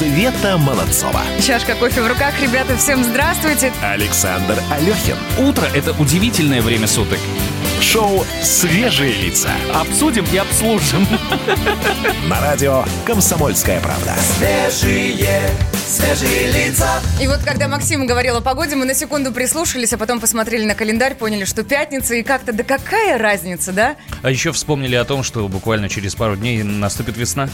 Света Молодцова. Чашка кофе в руках. Ребята, всем здравствуйте. Александр Алехин. Утро – это удивительное время суток. Шоу «Свежие лица». Обсудим и обслужим. На радио «Комсомольская правда». Свежие, свежие лица. И вот когда Максим говорил о погоде, мы на секунду прислушались, а потом посмотрели на календарь, поняли, что пятница, и как-то, да какая разница, да? А еще вспомнили о том, что буквально через пару дней наступит весна.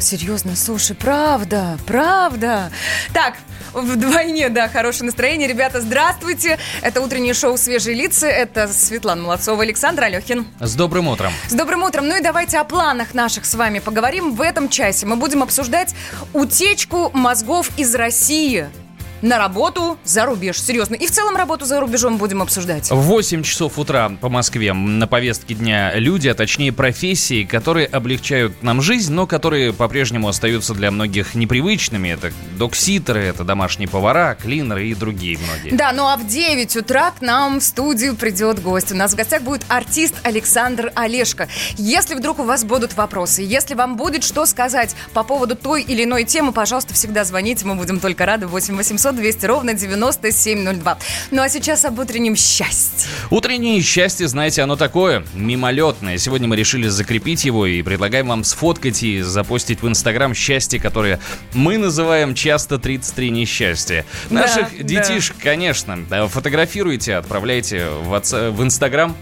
Серьезно, слушай, правда, правда. Так, вдвойне, да, хорошее настроение. Ребята, здравствуйте. Это утреннее шоу «Свежие лица». Это Светлана Молодцова, Александр Алехин. С добрым утром. С добрым утром. Ну и давайте о планах наших с вами поговорим в этом часе. Мы будем обсуждать утечку мозгов из России на работу за рубеж. Серьезно. И в целом работу за рубежом будем обсуждать. В 8 часов утра по Москве на повестке дня люди, а точнее профессии, которые облегчают нам жизнь, но которые по-прежнему остаются для многих непривычными. Это докситеры, это домашние повара, клинеры и другие многие. Да, ну а в 9 утра к нам в студию придет гость. У нас в гостях будет артист Александр Олешко. Если вдруг у вас будут вопросы, если вам будет что сказать по поводу той или иной темы, пожалуйста, всегда звоните, мы будем только рады. 8 800 200 ровно 9702. Ну а сейчас об утреннем счастье. Утреннее счастье, знаете, оно такое, мимолетное. Сегодня мы решили закрепить его и предлагаем вам сфоткать и запостить в Инстаграм счастье, которое мы называем часто 33 несчастья. Наших да. детишек, конечно, да, фотографируйте, отправляйте в Инстаграм.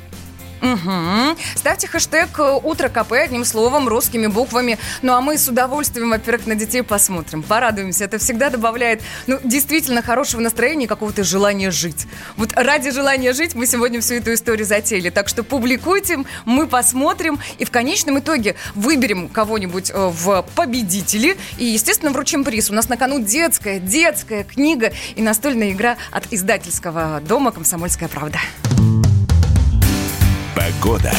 Мгм. Ставьте хэштег э, «Утро КП» одним словом, русскими буквами. Ну а мы с удовольствием, во-первых, на детей посмотрим, порадуемся. Это всегда добавляет, ну, действительно хорошего настроения и какого-то желания жить. Вот ради желания жить мы сегодня всю эту историю затеяли. Так что публикуйте, мы посмотрим и в конечном итоге выберем кого-нибудь э, в победители и, естественно, вручим приз. У нас на кону детская, детская книга и настольная игра от издательского дома «Комсомольская правда». Погода.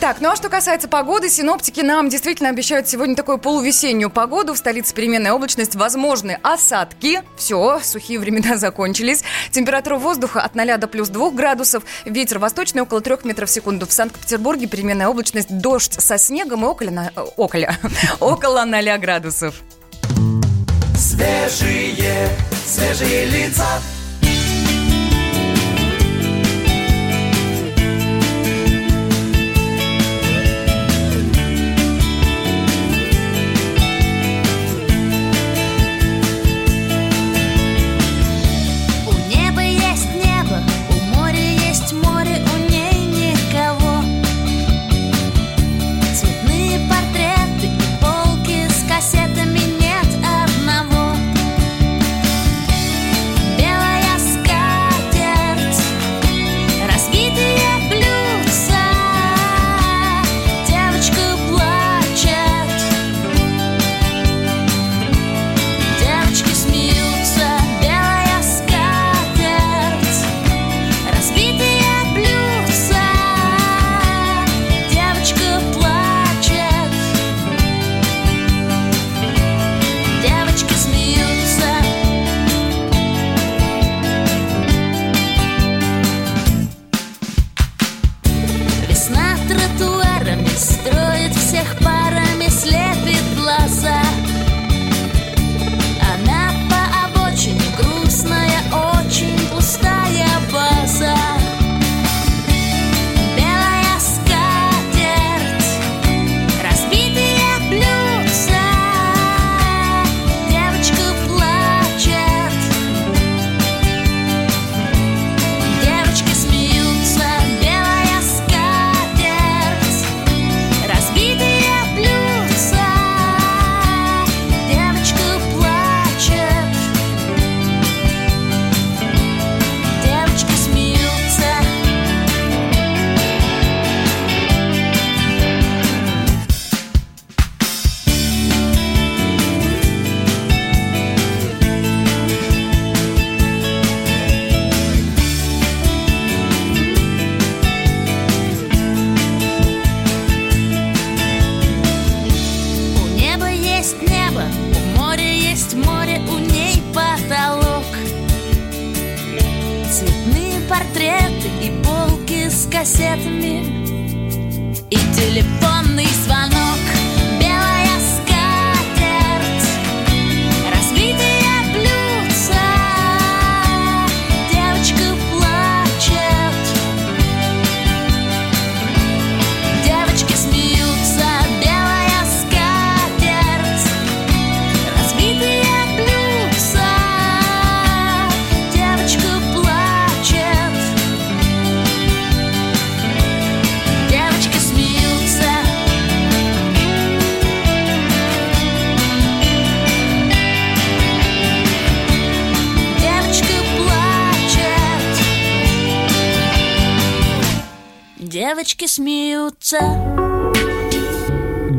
Так, ну а что касается погоды, синоптики нам действительно обещают сегодня такую полувесеннюю погоду. В столице переменная облачность, возможны осадки. Все, сухие времена закончились. Температура воздуха от 0 до плюс 2 градусов. Ветер восточный около 3 метров в секунду. В Санкт-Петербурге переменная облачность, дождь со снегом и около, на- э, около, около 0 градусов. Свежие, свежие лица.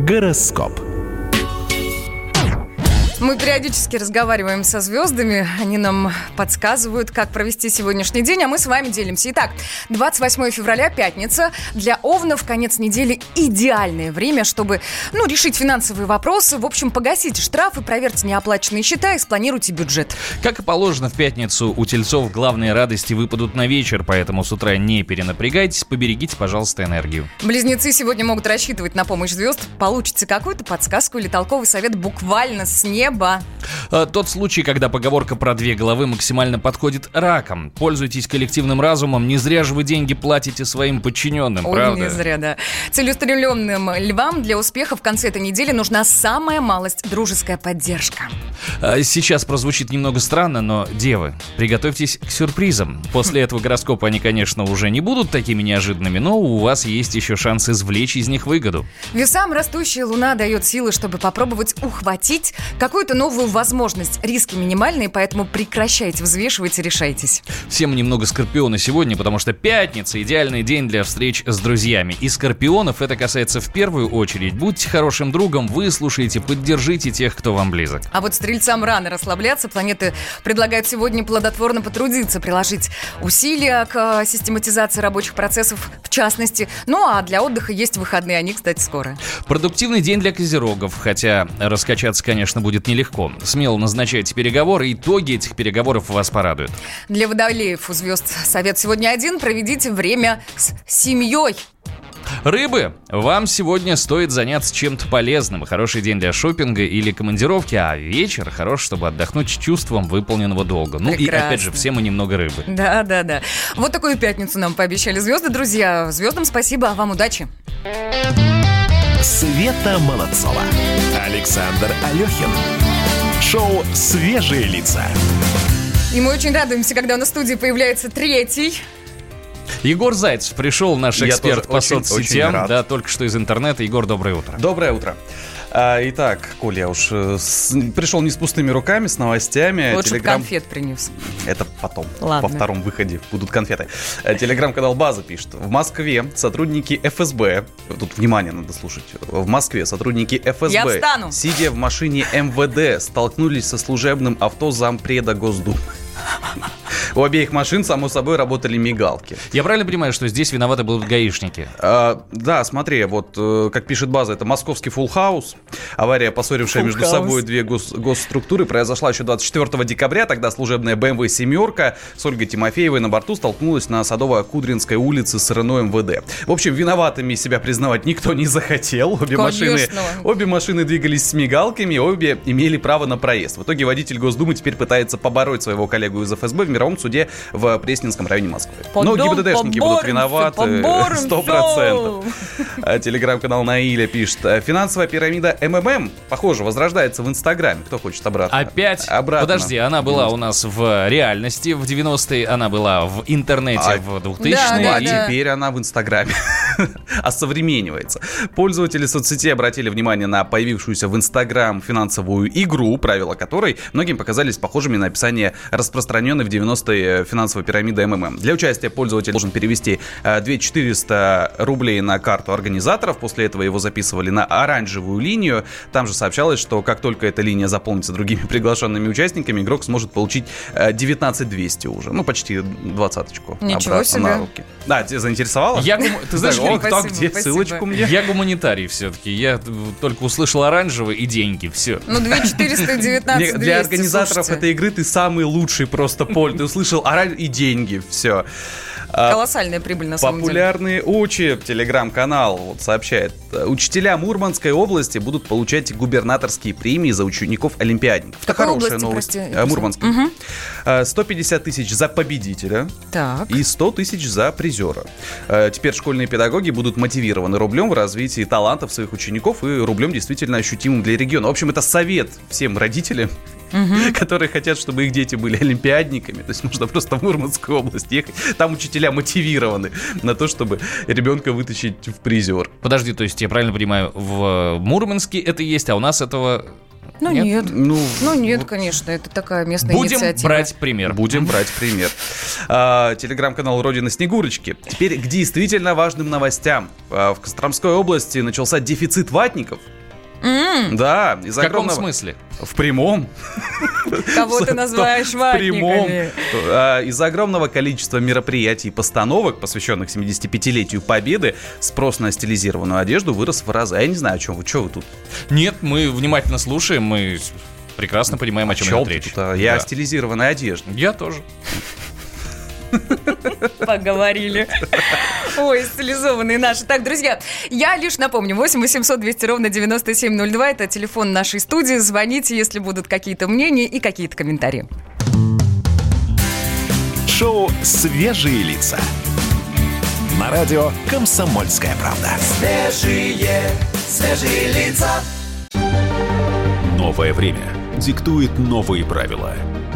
Goroskop. Мы периодически разговариваем со звездами, они нам подсказывают, как провести сегодняшний день, а мы с вами делимся. Итак, 28 февраля, пятница. Для Овнов конец недели идеальное время, чтобы, ну, решить финансовые вопросы. В общем, погасите штрафы, проверьте неоплаченные счета и спланируйте бюджет. Как и положено, в пятницу у тельцов главные радости выпадут на вечер, поэтому с утра не перенапрягайтесь, поберегите, пожалуйста, энергию. Близнецы сегодня могут рассчитывать на помощь звезд. Получите какую-то подсказку или толковый совет буквально с неба. А, Тот случай, когда поговорка про две головы максимально подходит раком. Пользуйтесь коллективным разумом, не зря же вы деньги платите своим подчиненным, Ой, правда? не зря, да. Целеустремленным львам для успеха в конце этой недели нужна самая малость дружеская поддержка. А, Сейчас прозвучит немного странно, но, девы, приготовьтесь к сюрпризам. После этого гороскопа они, конечно, уже не будут такими неожиданными, но у вас есть еще шанс извлечь из них выгоду. Весам растущая луна дает силы, чтобы попробовать ухватить какую-то новую возможность. Риски минимальные, поэтому прекращайте взвешивать и решайтесь. Всем немного скорпиона сегодня, потому что пятница – идеальный день для встреч с друзьями. И скорпионов это касается в первую очередь. Будьте хорошим другом, выслушайте, поддержите тех, кто вам близок. А вот стрельцам рано расслабляться. Планеты предлагают сегодня плодотворно потрудиться, приложить усилия к э, систематизации рабочих процессов в частности. Ну а для отдыха есть выходные, они, кстати, скоро. Продуктивный день для козерогов, хотя раскачаться, конечно, будет нелегко. Смело назначайте переговоры, итоги этих переговоров вас порадуют. Для водолеев у звезд совет сегодня один. Проведите время с семьей. Рыбы, вам сегодня стоит заняться чем-то полезным. Хороший день для шопинга или командировки, а вечер хорош, чтобы отдохнуть с чувством выполненного долга. Ну и Прекрасно. опять же, все мы немного рыбы. Да, да, да. Вот такую пятницу нам пообещали звезды, друзья. Звездам спасибо, а вам удачи. Света Молодцова. Александр Алехин. Шоу «Свежие лица». И мы очень радуемся, когда у нас в студии появляется третий. Егор Зайцев пришел, наш Я эксперт по очень- соцсетям. очень рад. да, только что из интернета. Егор, доброе утро. Доброе утро. А, итак, Коля, я уж э, с- пришел не с пустыми руками, с новостями. Лучше Телеграм- конфет принес. Это потом, Ладно. во втором выходе будут конфеты. Э, Телеграм-канал База пишет. В Москве сотрудники ФСБ, тут внимание надо слушать, в Москве сотрудники ФСБ, сидя в машине МВД, столкнулись со служебным авто зампреда Госдумы. У обеих машин, само собой, работали мигалки. Я правильно понимаю, что здесь виноваты будут гаишники? А, да, смотри, вот э, как пишет база, это московский full house. Авария, поссорившая Full между house. собой две гос- госструктуры, произошла еще 24 декабря. Тогда служебная BMW семерка с Ольгой Тимофеевой на борту столкнулась на Садово-Кудринской улице с Рено МВД. В общем, виноватыми себя признавать никто не захотел. Обе машины, Конечно. обе машины двигались с мигалками, обе имели право на проезд. В итоге водитель Госдумы теперь пытается побороть своего коллегу из ФСБ в мировом суде в Пресненском районе Москвы. Но Потом ГИБДДшники будут виноваты сто процентов. А Телеграм-канал Наиля пишет. «А, Финансовая пирамида МММ, похоже, возрождается в Инстаграме. Кто хочет обратно? Опять? Обратно. Подожди, она была у нас в реальности в 90-е, она была в интернете А- в Да, 2000-е. А да, да. теперь она в Инстаграме осовременивается. Пользователи соцсети обратили внимание на появившуюся в Инстаграм финансовую игру, правила которой многим показались похожими на описание распространенной в 90-е финансовой пирамиды МММ. Для участия пользователь должен перевести э, 2400 рублей на карту организаторов. После этого его записывали на оранжевую линию. Там же сообщалось, что как только эта линия заполнится другими приглашенными участниками, игрок сможет получить э, 19200 уже. Ну, почти двадцаточку. Ничего обратно себе. на руки. Да, тебя заинтересовало? Я ты знаешь, О, кто где? Ссылочку мне. Я гуманитарий все-таки. Я э, только услышал оранжевый и деньги. Все. Ну, 2419 Мне- для организаторов этой игры ты самый лучший просто поль. Ты услышал ораль и деньги. Все. Колоссальная прибыль, на самом деле. Популярные учи, телеграм-канал вот сообщает. э, Учителя Мурманской области будут получать губернаторские премии за учеников-олимпиадников. Это Какой хорошая области, новость. прости, Мурманской. Э, 150 тысяч за победителя Так. и 100 тысяч за призера. Э, Теперь школьные педагоги будут мотивированы рублем в развитии талантов своих учеников и рублем действительно ощутимым для региона. В общем, это совет всем родителям, которые хотят, чтобы их дети были олимпиадниками. То есть можно просто в Мурманскую область ехать. Там учителя мотивированы на то, чтобы ребенка вытащить в призер. Подожди, то есть я правильно понимаю, в Мурманске это есть, а у нас этого Ну нет. Ну, Ну нет, конечно, это такая местная Будем инициатива. брать пример. Будем брать пример. А, Телеграм-канал Родина Снегурочки. Теперь к действительно важным новостям. А, В Костромской области начался дефицит ватников. Да, В из-за каком огромного... смысле? В прямом. Кого ты называешь В прямом. ватниками? А, Из-за огромного количества мероприятий и постановок, посвященных 75-летию Победы, спрос на стилизированную одежду вырос в разы. А Я не знаю, о чем вы, что вы тут? Нет, мы внимательно слушаем, мы прекрасно понимаем, о чем Чё идет вы речь. а? Я о Да. стилизированной одежде. Я тоже. Поговорили. Ой, стилизованные наши. Так, друзья, я лишь напомню, 8 800 200 ровно 9702, это телефон нашей студии. Звоните, если будут какие-то мнения и какие-то комментарии. Шоу «Свежие лица». На радио «Комсомольская правда». Свежие, свежие лица. Новое время диктует новые правила.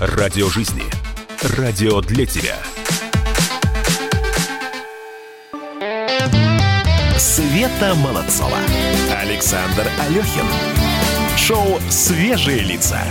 Радио жизни. Радио для тебя. Света Молодцова. Александр Алехин. Шоу «Свежие лица».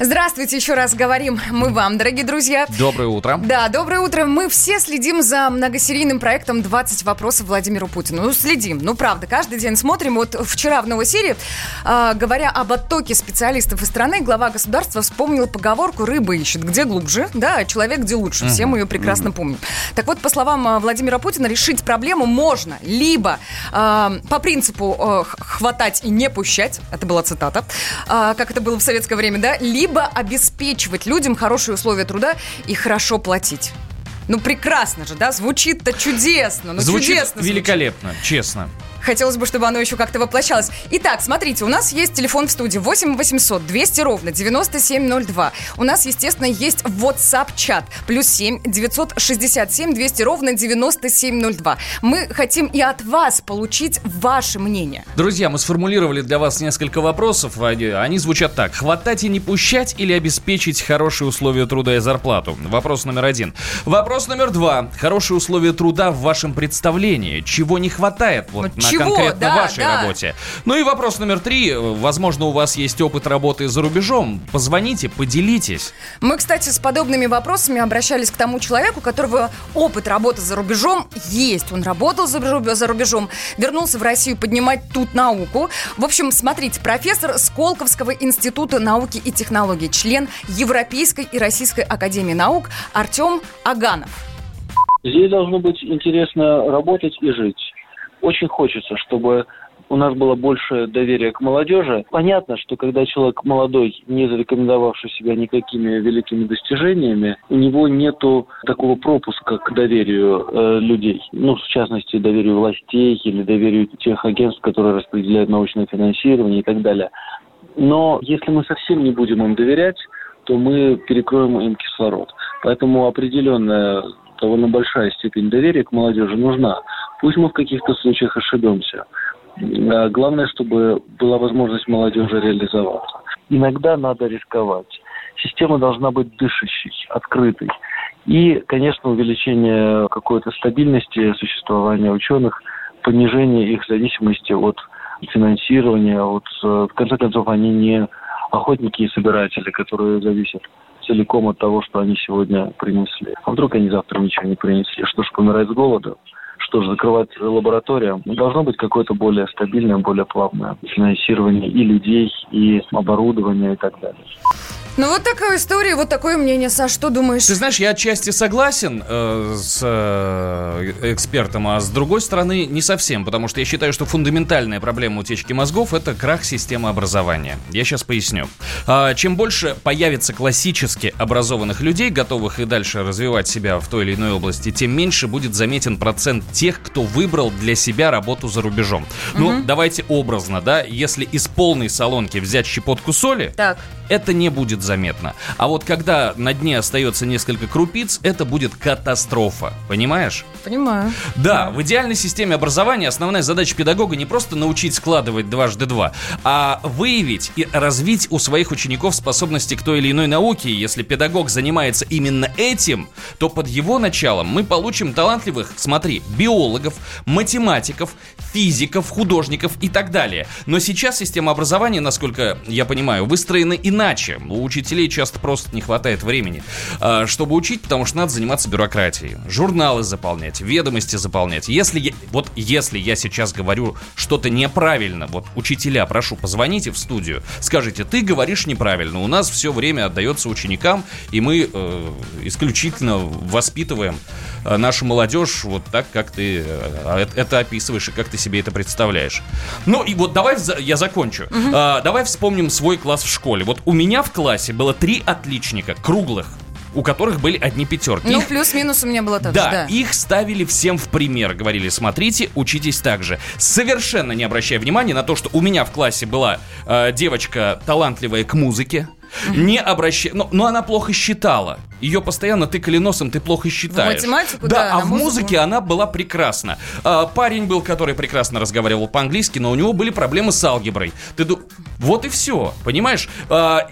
Здравствуйте, еще раз говорим мы вам, дорогие друзья. Доброе утро. Да, доброе утро. Мы все следим за многосерийным проектом «20 вопросов Владимиру Путину». Ну, следим. Ну, правда, каждый день смотрим. Вот вчера в новосерии, э, говоря об оттоке специалистов из страны, глава государства вспомнил поговорку «рыба ищет где глубже», да, а человек где лучше. Все мы ее прекрасно помним. Так вот, по словам э, Владимира Путина, решить проблему можно либо э, по принципу э, хватать и не пущать, это была цитата, э, как это было в советское время, да, либо обеспечивать людям хорошие условия труда и хорошо платить. Ну, прекрасно же, да? Звучит-то чудесно. Ну, Звучит чудесно звучит. великолепно, честно. Хотелось бы, чтобы оно еще как-то воплощалось. Итак, смотрите, у нас есть телефон в студии 8 800 200 ровно 9702. У нас, естественно, есть WhatsApp-чат. Плюс 7 967 200 ровно 9702. Мы хотим и от вас получить ваше мнение. Друзья, мы сформулировали для вас несколько вопросов. Они, звучат так. Хватать и не пущать или обеспечить хорошие условия труда и зарплату? Вопрос номер один. Вопрос номер два. Хорошие условия труда в вашем представлении. Чего не хватает вот Вот на чего? конкретно Да, вашей да. работе? Ну и вопрос номер три. Возможно, у вас есть опыт работы за рубежом. Позвоните, поделитесь. Мы, кстати, с подобными вопросами обращались к тому человеку, у которого опыт работы за рубежом есть. Он работал за рубежом, вернулся в Россию поднимать тут науку. В общем, смотрите, профессор Сколковского института науки и технологий, член Европейской и Российской академии наук Артем Аганов. Здесь должно быть интересно работать и жить. Очень хочется, чтобы у нас было больше доверия к молодежи. Понятно, что когда человек молодой, не зарекомендовавший себя никакими великими достижениями, у него нету такого пропуска к доверию э, людей. Ну, в частности, доверию властей или доверию тех агентств, которые распределяют научное финансирование и так далее. Но если мы совсем не будем им доверять, то мы перекроем им кислород. Поэтому определенная довольно большая степень доверия к молодежи нужна. Пусть мы в каких-то случаях ошибемся. А Главное, чтобы была возможность молодежи реализоваться. Иногда надо рисковать. Система должна быть дышащей, открытой. И, конечно, увеличение какой-то стабильности существования ученых, понижение их зависимости от финансирования, от, э, в конце концов, они не охотники и собиратели, которые зависят целиком от того, что они сегодня принесли. А вдруг они завтра ничего не принесли? Что ж, помирать с голода? Что ж, закрывать лабораторию? Должно быть какое-то более стабильное, более плавное финансирование и людей, и оборудования и так далее. Ну вот такая история, вот такое мнение. Саш, что думаешь? Ты знаешь, я отчасти согласен э, с э, экспертом, а с другой стороны не совсем, потому что я считаю, что фундаментальная проблема утечки мозгов это крах системы образования. Я сейчас поясню. А, чем больше появится классически образованных людей, готовых и дальше развивать себя в той или иной области, тем меньше будет заметен процент тех, кто выбрал для себя работу за рубежом. Ну, давайте образно, да, если из полной солонки взять щепотку соли, Так. Это не будет заметно. А вот когда на дне остается несколько крупиц, это будет катастрофа. Понимаешь? Понимаю. Да, в идеальной системе образования основная задача педагога не просто научить складывать дважды два, а выявить и развить у своих учеников способности к той или иной науке. И Если педагог занимается именно этим, то под его началом мы получим талантливых, смотри, биологов, математиков, физиков, художников и так далее. Но сейчас система образования, насколько я понимаю, выстроена иначе. У учителей часто просто не хватает времени, а, чтобы учить, потому что надо заниматься бюрократией. Журналы заполнять, ведомости заполнять. Если я, вот если я сейчас говорю что-то неправильно, вот учителя, прошу, позвоните в студию, скажите, ты говоришь неправильно, у нас все время отдается ученикам, и мы э, исключительно воспитываем э, нашу молодежь вот так, как ты э, это- это описываешь и как ты себе это представляешь. Ну и вот давай я закончу. А, давай вспомним свой класс в школе. Вот у меня в классе было три отличника, круглых, у которых были одни пятерки. Ну, плюс-минус у меня было так да, же, да. их ставили всем в пример. Говорили, смотрите, учитесь так же. Совершенно не обращая внимания на то, что у меня в классе была э, девочка талантливая к музыке. Не обращая... Но, но она плохо считала. Ее постоянно тыкали носом, ты плохо считаешь. математику, да. да, а в музыку. музыке она была прекрасна. А, парень был, который прекрасно разговаривал по-английски, но у него были проблемы с алгеброй. Ты ду- Вот и все, понимаешь? А,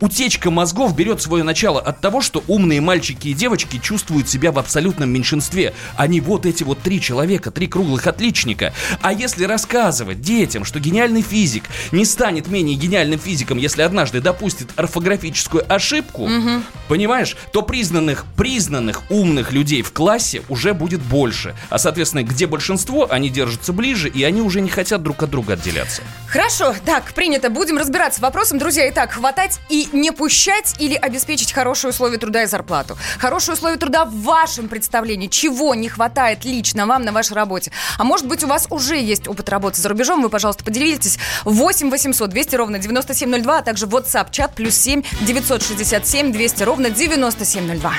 утечка мозгов берет свое начало от того, что умные мальчики и девочки чувствуют себя в абсолютном меньшинстве. Они вот эти вот три человека, три круглых отличника. А если рассказывать детям, что гениальный физик не станет менее гениальным физиком, если однажды допустит орфографическую ошибку, понимаешь, то признанных, признанных умных людей в классе уже будет больше. А, соответственно, где большинство, они держатся ближе, и они уже не хотят друг от друга отделяться. Хорошо, так, принято. Будем разбираться с вопросом, друзья. Итак, хватать и не пущать или обеспечить хорошие условия труда и зарплату? Хорошие условия труда в вашем представлении. Чего не хватает лично вам на вашей работе? А может быть, у вас уже есть опыт работы за рубежом? Вы, пожалуйста, поделитесь. 8 800 200 ровно 9702, а также WhatsApp чат плюс 7 967 200 ровно 9702.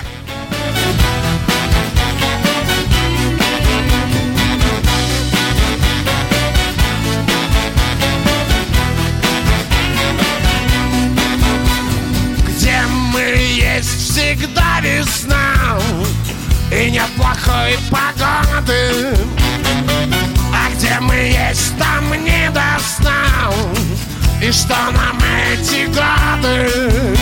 Весна И нет плохой погоды. А где мы есть, там не до сна И что нам эти годы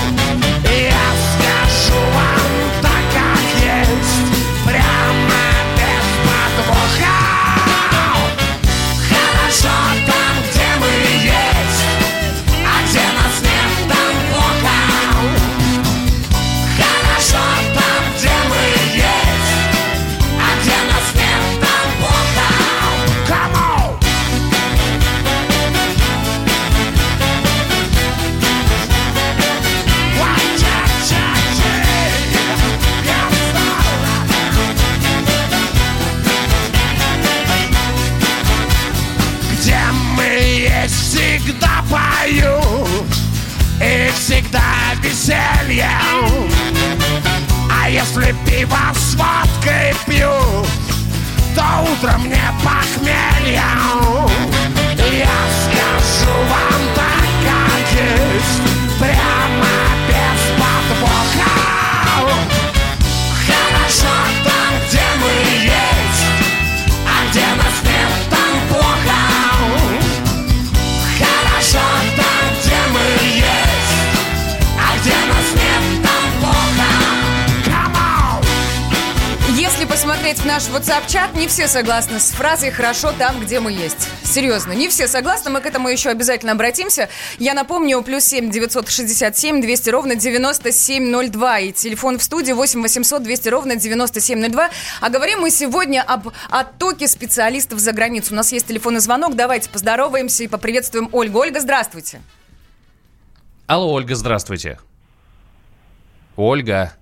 веселье. А если пиво с водкой пью То утром мне похмелье. Я скажу вам наш WhatsApp-чат, не все согласны с фразой «хорошо там, где мы есть». Серьезно, не все согласны, мы к этому еще обязательно обратимся. Я напомню, плюс 7 967 200 ровно 9702 и телефон в студии 8 800 200 ровно 9702. А говорим мы сегодня об оттоке специалистов за границу. У нас есть телефонный звонок, давайте поздороваемся и поприветствуем Ольгу. Ольга, здравствуйте. Алло, Ольга, здравствуйте. Ольга.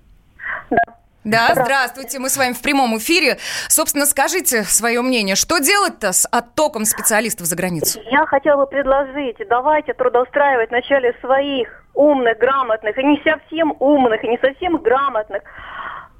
Да, здравствуйте, мы с вами в прямом эфире. Собственно, скажите свое мнение, что делать-то с оттоком специалистов за границу? Я хотела бы предложить, давайте трудоустраивать вначале своих умных, грамотных, и не совсем умных, и не совсем грамотных.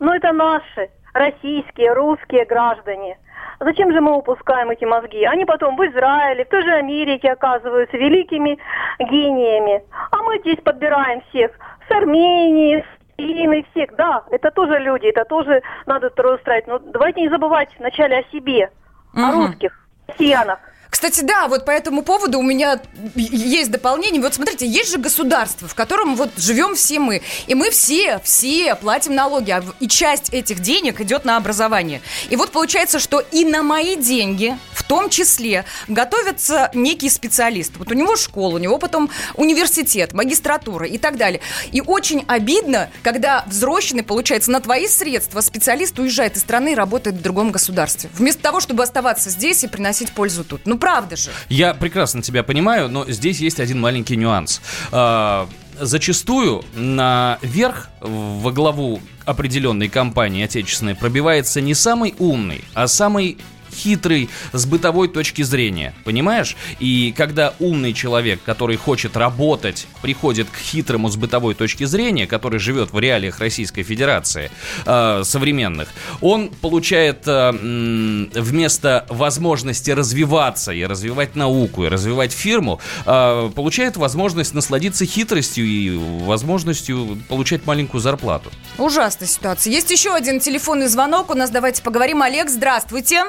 Но это наши, российские, русские граждане. Зачем же мы упускаем эти мозги? Они потом в Израиле, в той же Америке оказываются великими гениями. А мы здесь подбираем всех с Армении, с Украины, всех. Да, это тоже люди, это тоже надо трудоустраивать. Но давайте не забывать вначале о себе, о Мгм. русских, россиянах. Кстати, да, вот по этому поводу у меня есть дополнение. Вот смотрите, есть же государство, в котором вот живем все мы. И мы все, все платим налоги. а И часть этих денег идет на образование. И вот получается, что и на мои деньги, в том числе, готовится некий специалист. Вот у него школа, у него потом университет, магистратура и так далее. И очень обидно, когда взросленный, получается, на твои средства специалист уезжает из страны и работает в другом государстве. Вместо того, чтобы оставаться здесь и приносить пользу тут. Ну, правда же. Я прекрасно тебя понимаю, но здесь есть один маленький нюанс. А, Зачастую наверх, во главу определенной компании отечественной, пробивается не самый умный, а самый хитрый с бытовой точки зрения, понимаешь? И когда умный человек, который хочет работать, приходит к хитрому с бытовой точки зрения, который живет в реалиях Российской Федерации э, современных, он получает э, вместо возможности развиваться и развивать науку, и развивать фирму, э, получает возможность насладиться хитростью и возможностью получать маленькую зарплату. Ужасная ситуация. Есть еще один телефонный звонок. У нас давайте поговорим. Олег, здравствуйте.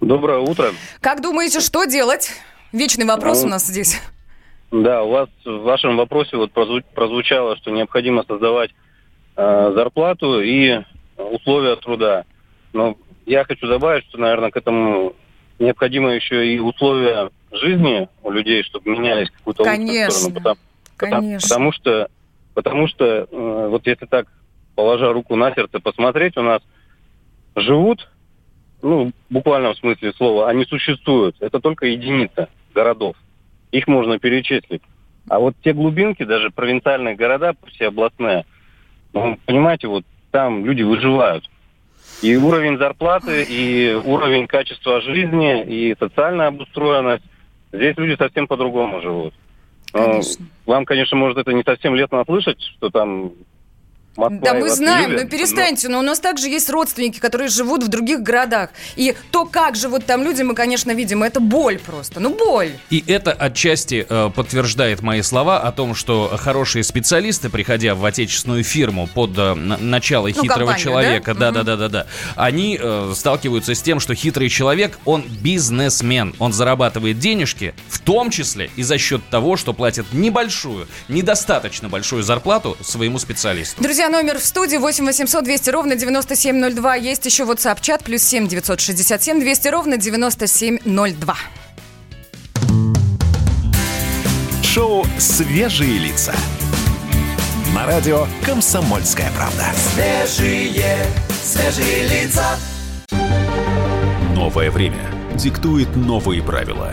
Доброе утро. Как думаете, что делать? Вечный вопрос Ну, у нас здесь. Да, у вас в вашем вопросе вот прозву- прозвучало, что необходимо создавать э, зарплату и условия труда. Но я хочу добавить, что, наверное, к этому необходимо еще и условия жизни у людей, чтобы менялись какую-то Конечно. сторону. Потому, потому- Конечно. потому что, потому что э, вот если так, положа руку на сердце, посмотреть, у нас живут, ну, в буквальном смысле слова, они существуют. Это только единица городов. Их можно перечислить. А вот те глубинки, даже провинциальные города, пусть и областные, ну, понимаете, вот там люди выживают. И уровень зарплаты, и уровень качества жизни, и социальная обустроенность. Здесь люди совсем по-другому живут. Ну, Вам, конечно, может это не совсем летно слышать, что там Москва Да мы знаем, любят, но перестаньте, но у нас также есть родственники, которые живут в других городах. И то, как живут там люди, мы, конечно, видим, это боль просто. Ну, боль. И это отчасти э, подтверждает мои слова о том, что хорошие специалисты, приходя в отечественную фирму под э, на- начало Ну, хитрого компанию, человека, да? да, да, да, да, да, они э, сталкиваются с тем, что хитрый человек, он бизнесмен, он зарабатывает денежки, в том числе и за счет того, что платит небольшую, недостаточно большую зарплату своему специалисту. Друзья, номер в студии 8 800 200 ровно 9702. Есть еще WhatsApp-чат плюс 7 967 200 ровно 9702. Шоу «Свежие лица». На радио «Комсомольская правда». Свежие, свежие лица. Новое время диктует новые правила.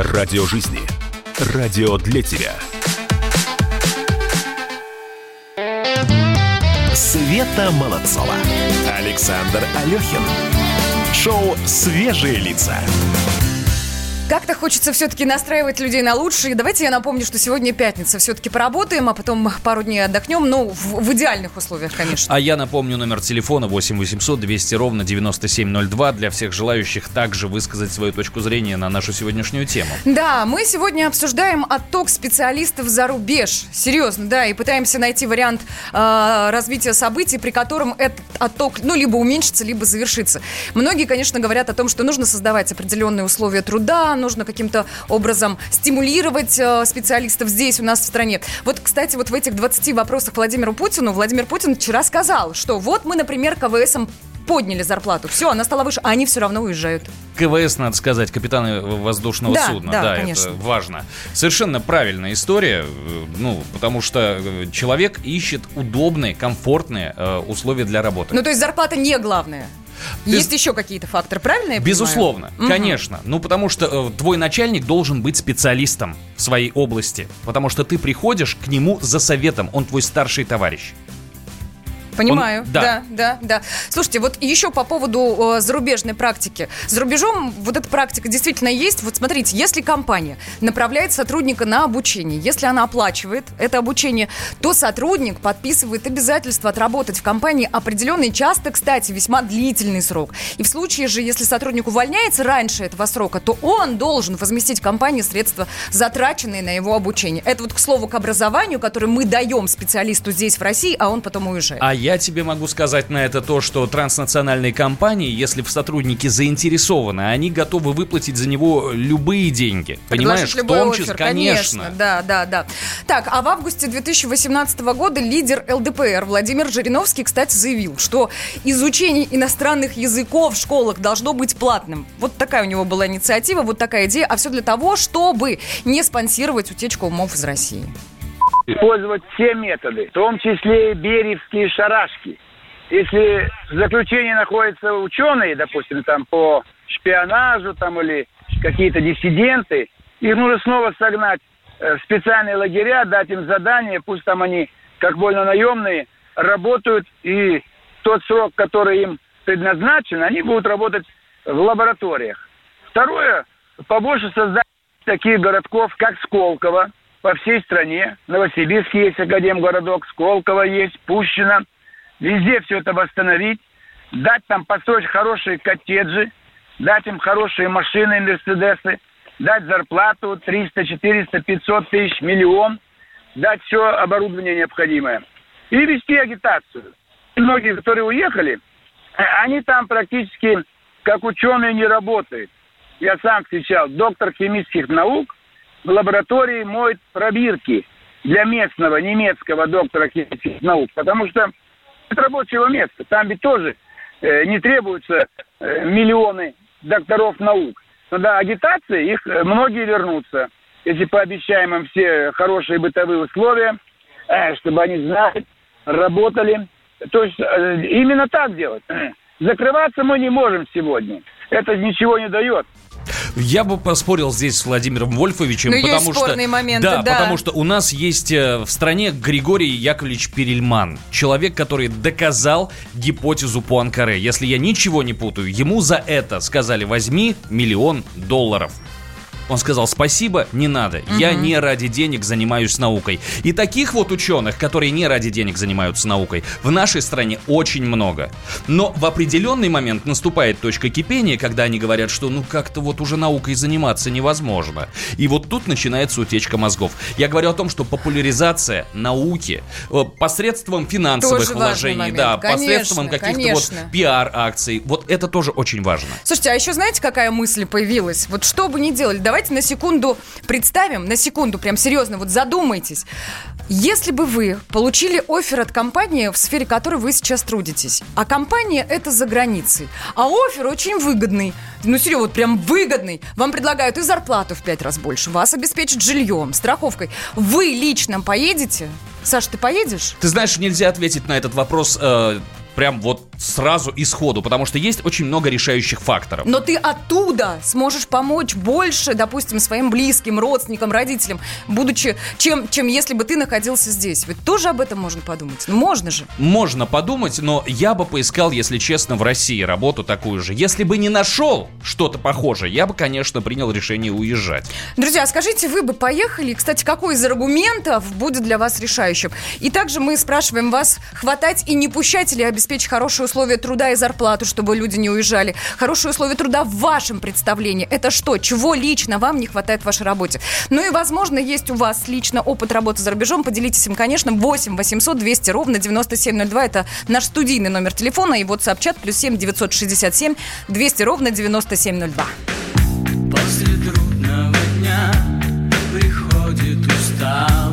Радио жизни. Радио для тебя. Света Молодцова. Александр Алехин. Шоу «Свежие лица». Как-то хочется все-таки настраивать людей на лучшее. Давайте я напомню, что сегодня пятница. Все-таки поработаем, а потом пару дней отдохнем. Ну, в, в идеальных условиях, конечно. А я напомню номер телефона 8 800 200 ровно 9702 для всех желающих также высказать свою точку зрения на нашу сегодняшнюю тему. Да, мы сегодня обсуждаем отток специалистов за рубеж. Серьезно, да, и пытаемся найти вариант э, развития событий, при котором этот отток, ну, либо уменьшится, либо завершится. Многие, конечно, говорят о том, что нужно создавать определенные условия труда, нужно каким-то образом стимулировать э, специалистов здесь у нас в стране. Вот, кстати, вот в этих 20 вопросах Владимиру Путину Владимир Путин вчера сказал, что вот мы, например, КВСом подняли зарплату. Все, она стала выше, а они все равно уезжают. КВС, надо сказать, капитаны воздушного Да, судна. да, это конечно. важно. Совершенно правильная история, э, ну, потому что э, человек ищет удобные, комфортные э, условия для работы. Ну, то есть зарплата не главная. Есть еще какие-то факторы, правильно я понимаю? Безусловно, Мгм. конечно. Ну, потому что э, твой начальник должен быть специалистом в своей области. Потому что ты приходишь к нему за советом, он твой старший товарищ. Понимаю, Он- да. да, да, да. Слушайте, вот еще по поводу э, зарубежной практики. За рубежом вот эта практика действительно есть. Вот смотрите, если компания направляет сотрудника на обучение, если она оплачивает это обучение, то сотрудник подписывает обязательство отработать в компании определенный, часто, кстати, весьма длительный срок. И в случае же, если сотрудник увольняется раньше этого срока, то он должен возместить компании средства, затраченные на его обучение. Это вот, к слову, к образованию, которое мы даем специалисту здесь, в России, а он потом уезжает. А я тебе могу сказать на это то, что транснациональные компании, если в сотруднике заинтересованы, они готовы выплатить за него любые деньги. Понимаешь? В том числе, конечно. Да, да, да. Так, а в августе 2018 года лидер ЛДПР Владимир Жириновский, кстати, заявил, что изучение иностранных языков в школах должно быть платным. Вот такая у него была инициатива, вот такая идея. А все для того, чтобы не спонсировать утечку умов из России. Использовать все методы, в том числе и беревские шарашки. Если в заключении находятся ученые, допустим, там по шпионажу там или какие-то диссиденты, их нужно снова согнать э, в специальные лагеря, дать им задание, пусть там они, как больно наемные, работают, и тот срок, который им предназначен, они будут работать в лабораториях. Второе, побольше создать таких городков, как Сколково, по всей стране. Новосибирск есть академгородок, Сколково есть, Пущино. Везде все это восстановить, дать там построить хорошие коттеджи, дать им хорошие машины, мерседесы, дать зарплату 300, 400, 500 тысяч, миллион, дать все оборудование необходимое. И вести агитацию. И многие, которые уехали, они там практически как ученые не работают. Я сам встречал, доктор химических наук в лаборатории моет пробирки для местного немецкого доктора химических наук, потому что это рабочего места. Там ведь тоже э, не требуются э, миллионы докторов наук. Тогда агитации, их э, многие вернутся, если пообещаем им все хорошие бытовые условия, э, чтобы они знали, работали. То есть э, именно так делать. Закрываться мы не можем сегодня. Это ничего не дает. Я бы поспорил здесь с Владимиром Вольфовичем, Ну, есть потому что... моменты, да, да. потому что у нас есть э, в стране Григорий Яковлевич Перельман. Человек, который доказал гипотезу Пуанкаре. Если я ничего не путаю, ему за это сказали возьми миллион долларов. Он сказал, спасибо, не надо. Я Мгм. не ради денег занимаюсь наукой. И таких вот ученых, которые не ради денег занимаются наукой, в нашей стране очень много. Но в определенный момент наступает точка кипения, когда они говорят, что ну как-то вот уже наукой заниматься невозможно. И вот тут начинается утечка мозгов. Я говорю о том, что популяризация науки э, посредством финансовых Тоже вложений, момент. да, Конечно, посредством каких-то вот пиар-акций, вот это тоже очень важно. Слушайте, а еще знаете, какая мысль появилась? Вот что бы ни делали, давайте на секунду представим, на секунду, прям серьезно, вот задумайтесь. Если бы вы получили офер от компании, в сфере которой вы сейчас трудитесь, а компания это за границей, а офер очень выгодный, ну серьезно, вот прям выгодный, вам предлагают и зарплату в пять раз больше, вас обеспечат жильем, страховкой, вы лично поедете? Саш, ты поедешь? Ты знаешь, нельзя ответить на этот вопрос э, прям вот сразу и сходу, потому что есть очень много решающих факторов. Но ты оттуда сможешь помочь больше, допустим, своим близким, родственникам, родителям, будучи, чем, чем если бы ты находился здесь. Ведь тоже об этом можно подумать. Ну, можно же. Можно подумать, но я бы поискал, если честно, в России работу такую же. Если бы не нашел что-то похожее, я бы, конечно, принял решение уезжать. Друзья, скажите, вы бы поехали? Кстати, какой из аргументов будет для вас решающим? И также мы спрашиваем вас, хватать и не пущать или обеспечить обеспечить хорошие условия труда и зарплату, чтобы люди не уезжали. Хорошие условия труда в вашем представлении. Это что? Чего лично вам не хватает в вашей работе? Ну и, возможно, есть у вас лично опыт работы за рубежом. Поделитесь им, конечно, 8 800 200 ровно 9702. Это наш студийный номер телефона и вот чат плюс 7 967 200 ровно 9702. После трудного дня приходит усталость.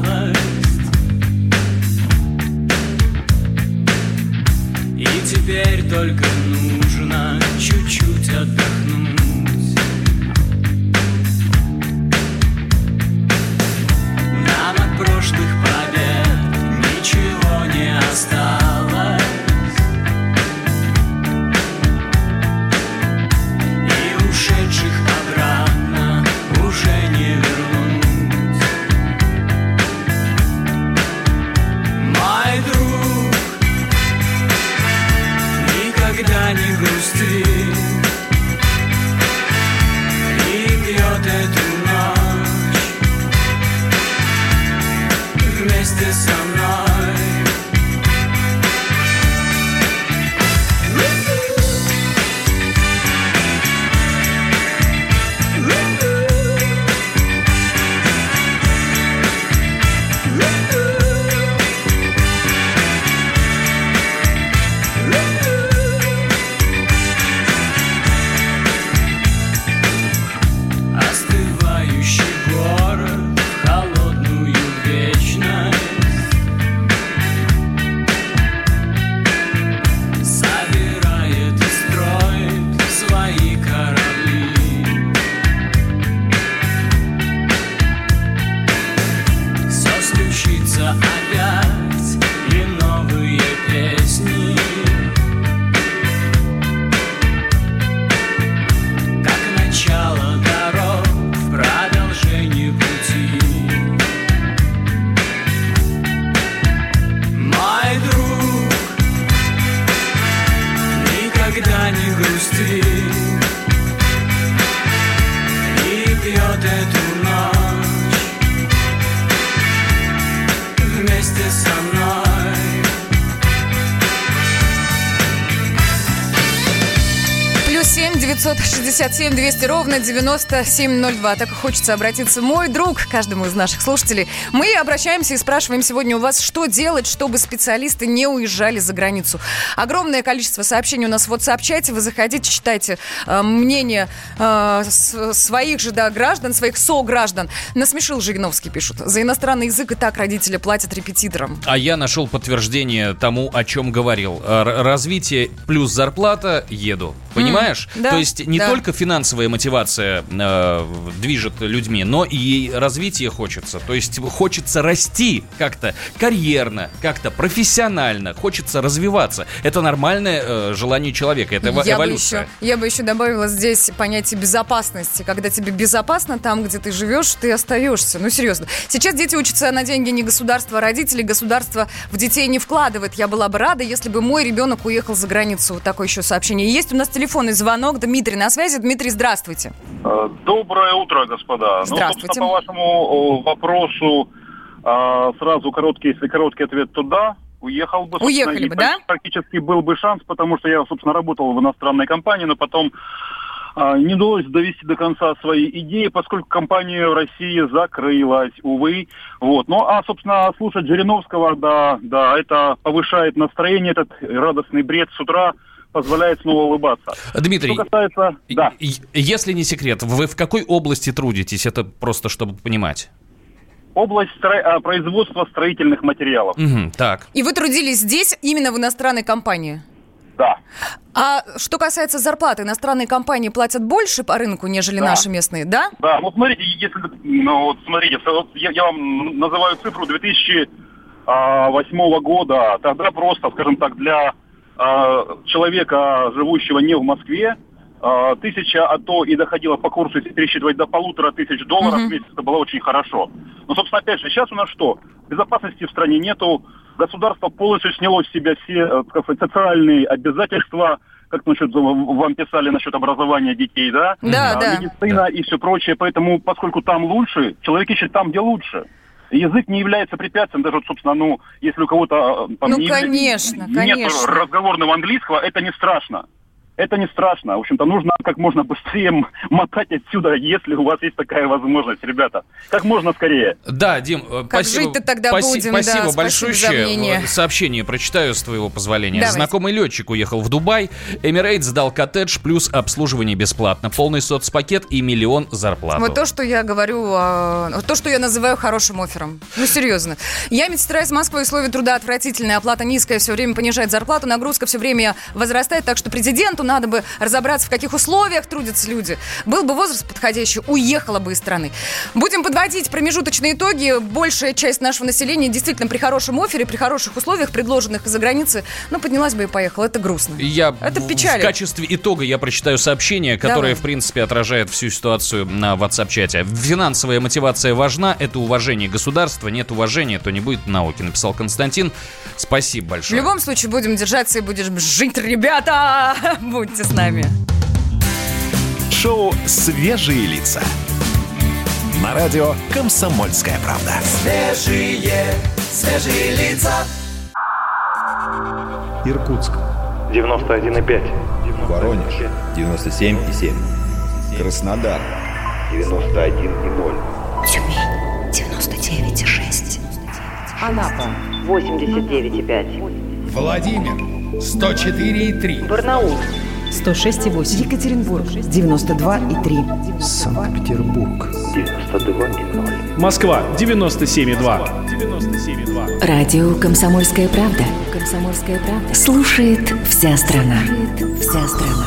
Друг только нужно чуть-чуть отдохнуть. Нам от прошлых побед ничего не осталось. Вместе со up 967 200 ровно 9702. Так хочется обратиться мой друг, каждому из наших слушателей. Мы обращаемся и спрашиваем сегодня у вас, что делать, чтобы специалисты не уезжали за границу. Огромное количество сообщений у нас в WhatsApp-чате. Вы заходите, читайте э, мнение э, с, своих же да, граждан, своих сограждан. Насмешил Жириновский, пишут. За иностранный язык и так родители платят репетиторам. А я нашел подтверждение тому, о чем говорил. Р- развитие плюс зарплата, еду. Понимаешь? Mm, да, То есть не да только финансовая мотивация э, движет людьми, но и развитие хочется. То есть хочется расти как-то карьерно, как-то профессионально, хочется развиваться. Это нормальное э, желание человека, это я, бы эволюция. еще, я бы еще добавила здесь понятие безопасности. Когда тебе безопасно там, где ты живешь, ты остаешься. Ну, серьезно. Сейчас дети учатся на деньги не государства, а родителей. Государство в детей не вкладывает. Я была бы рада, если бы мой ребенок уехал за границу. Вот такое еще сообщение. Есть у нас телефонный звонок. Дмитрий на связи. Дмитрий, здравствуйте. Э, Доброе утро, господа. Здравствуйте. Ну, по вашему о, вопросу а, сразу короткий, если короткий ответ, то да, уехал бы. Уехали бы, да? Практически был бы шанс, потому что я, собственно, работал в иностранной компании, но потом не удалось довести до конца свои идеи, поскольку компания в России закрылась, увы. Вот. Ну, а, собственно, слушать Жириновского, да, да, это повышает настроение, этот радостный бред с утра позволяет снова улыбаться. Дмитрий, Что касается... Да. Если не секрет, вы в какой области трудитесь? Это просто чтобы понимать. Область стро- а, производства строительных материалов. Мгм, так. И вы трудились здесь, именно в иностранной компании? Да. А что касается зарплаты, иностранные компании платят больше по рынку, нежели Да. наши местные, да? Да, ну смотрите, если, ну вот смотрите, вот я, я вам называю цифру 2008 года, тогда просто, скажем так, для а, человека, живущего не в Москве, а, тысяча, а то и доходило по курсу, если пересчитывать до полутора тысяч долларов в месяц, это было очень хорошо. Но, собственно, опять же, сейчас у нас что? Безопасности в стране нету, государство полностью сняло с себя все э, так сказать, социальные обязательства, как насчет, вам писали насчет образования детей, да? Да, А, да. медицина и все прочее. Поэтому, поскольку там лучше, человек ищет там, где лучше. Язык не является препятствием, даже, вот, собственно, ну, если у кого-то э, там Ну, не конечно, нет конечно. разговорного английского, это не страшно. Это не страшно. В общем-то, нужно как можно быстрее мотать отсюда, если у вас есть такая возможность, ребята. Как можно скорее. Да, Дим, э, Как спасибо, жить-то тогда спаси- будем, да, спасибо спасибо большое. мнение. Сообщение прочитаю с твоего позволения. Давайте. Знакомый летчик уехал в Дубай. Эмирейтс сдал коттедж плюс обслуживание бесплатно. Полный соцпакет и миллион зарплату. Вот то, что я говорю, а, то, что я называю хорошим оффером. Ну, серьезно. Я медсестра из Москвы, условия труда отвратительные, оплата низкая, все время понижает зарплату, нагрузка все время возрастает, так что президенту надо бы разобраться, в каких условиях трудятся люди. Был бы возраст подходящий, уехала бы из страны. Будем подводить промежуточные итоги. Большая часть нашего населения действительно при хорошем оффере, при хороших условиях, предложенных из-за границы, ну, поднялась бы и поехала. Это грустно. Я Это в- печалит. В качестве итога я прочитаю сообщение, которое, Давай. в принципе, отражает всю ситуацию на WhatsApp-чате. Финансовая мотивация важна, это уважение государства. Нет уважения, то не будет науки, написал Константин. Спасибо В большое. любом случае будем держаться и будем жить, ребята! Будьте с нами. Шоу «Свежие лица». На радио «Комсомольская правда». Свежие, свежие лица. Иркутск. 91,5. Воронеж. 97,7. Краснодар. 91,0. Тюмень 99,6. Анапа 89,5. Владимир. 104,3. Барнаул 106,8. Екатеринбург 92,3. Санкт-Петербург. 92,0. Москва 97,2. 97,2. Радио «Комсомольская правда». «Комсомольская правда». Слушает вся страна. Вся страна.